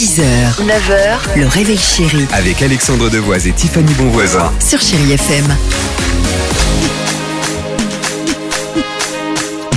6h, 9h, le réveil chéri Avec Alexandre Devoise et Tiffany Bonvoisin. sur Chérie FM.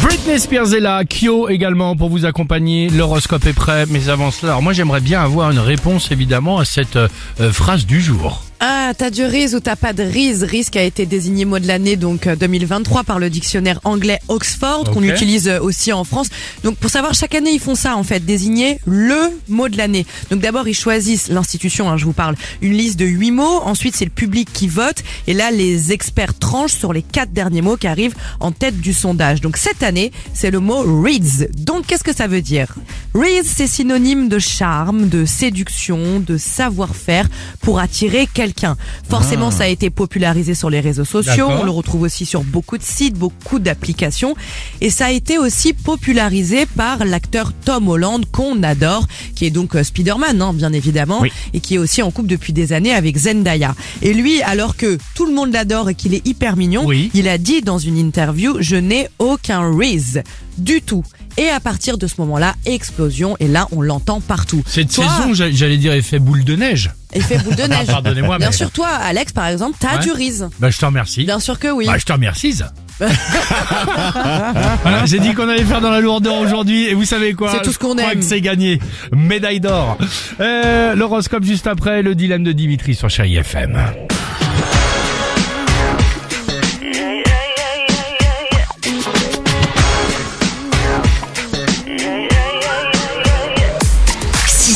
Britney Spears est là, Kyo également pour vous accompagner. L'horoscope est prêt, mais avant cela, alors moi j'aimerais bien avoir une réponse évidemment à cette euh, euh, phrase du jour. Ah, t'as du riz ou t'as pas de riz? Riz qui a été désigné mot de l'année donc euh, 2023 par le dictionnaire anglais Oxford qu'on utilise euh, aussi en France. Donc pour savoir chaque année ils font ça en fait, désigner le mot de l'année. Donc d'abord ils choisissent l'institution, hein, je vous parle, une liste de huit mots. Ensuite c'est le public qui vote et là les experts tranchent sur les quatre derniers mots qui arrivent en tête du sondage. Donc cette année c'est le mot reads. Donc qu'est-ce que ça veut dire? Reads c'est synonyme de charme, de séduction, de savoir-faire pour attirer quelqu'un. Forcément, ça a été popularisé sur les réseaux sociaux. On le retrouve aussi sur beaucoup de sites, beaucoup d'applications. Et ça a été aussi popularisé par l'acteur Tom Holland qu'on adore, qui est donc euh, Spider-Man, hein, bien évidemment, Oui. et qui est aussi en couple depuis des années avec Zendaya. Et lui, alors que tout le monde l'adore et qu'il est hyper mignon, Oui. il a dit dans une interview, je n'ai aucun Riz du tout. Et à partir de ce moment-là, explosion. Et là, on l'entend partout. Cette Toi, saison, j'a- j'allais dire effet boule de neige. Effet boule de neige. Pardonnez-moi, Bien mais- sûr, toi, Alex, par exemple, t'as Ouais. du riz. Bah je te remercie. Bien sûr que oui. Bah je te remercie. voilà, j'ai dit qu'on allait faire dans la lourdeur aujourd'hui et vous savez quoi? C'est tout ce qu'on aime. c'est gagné. Médaille d'or. Euh, L'horoscope juste après, le dilemme de Dimitri sur Chéri FM. –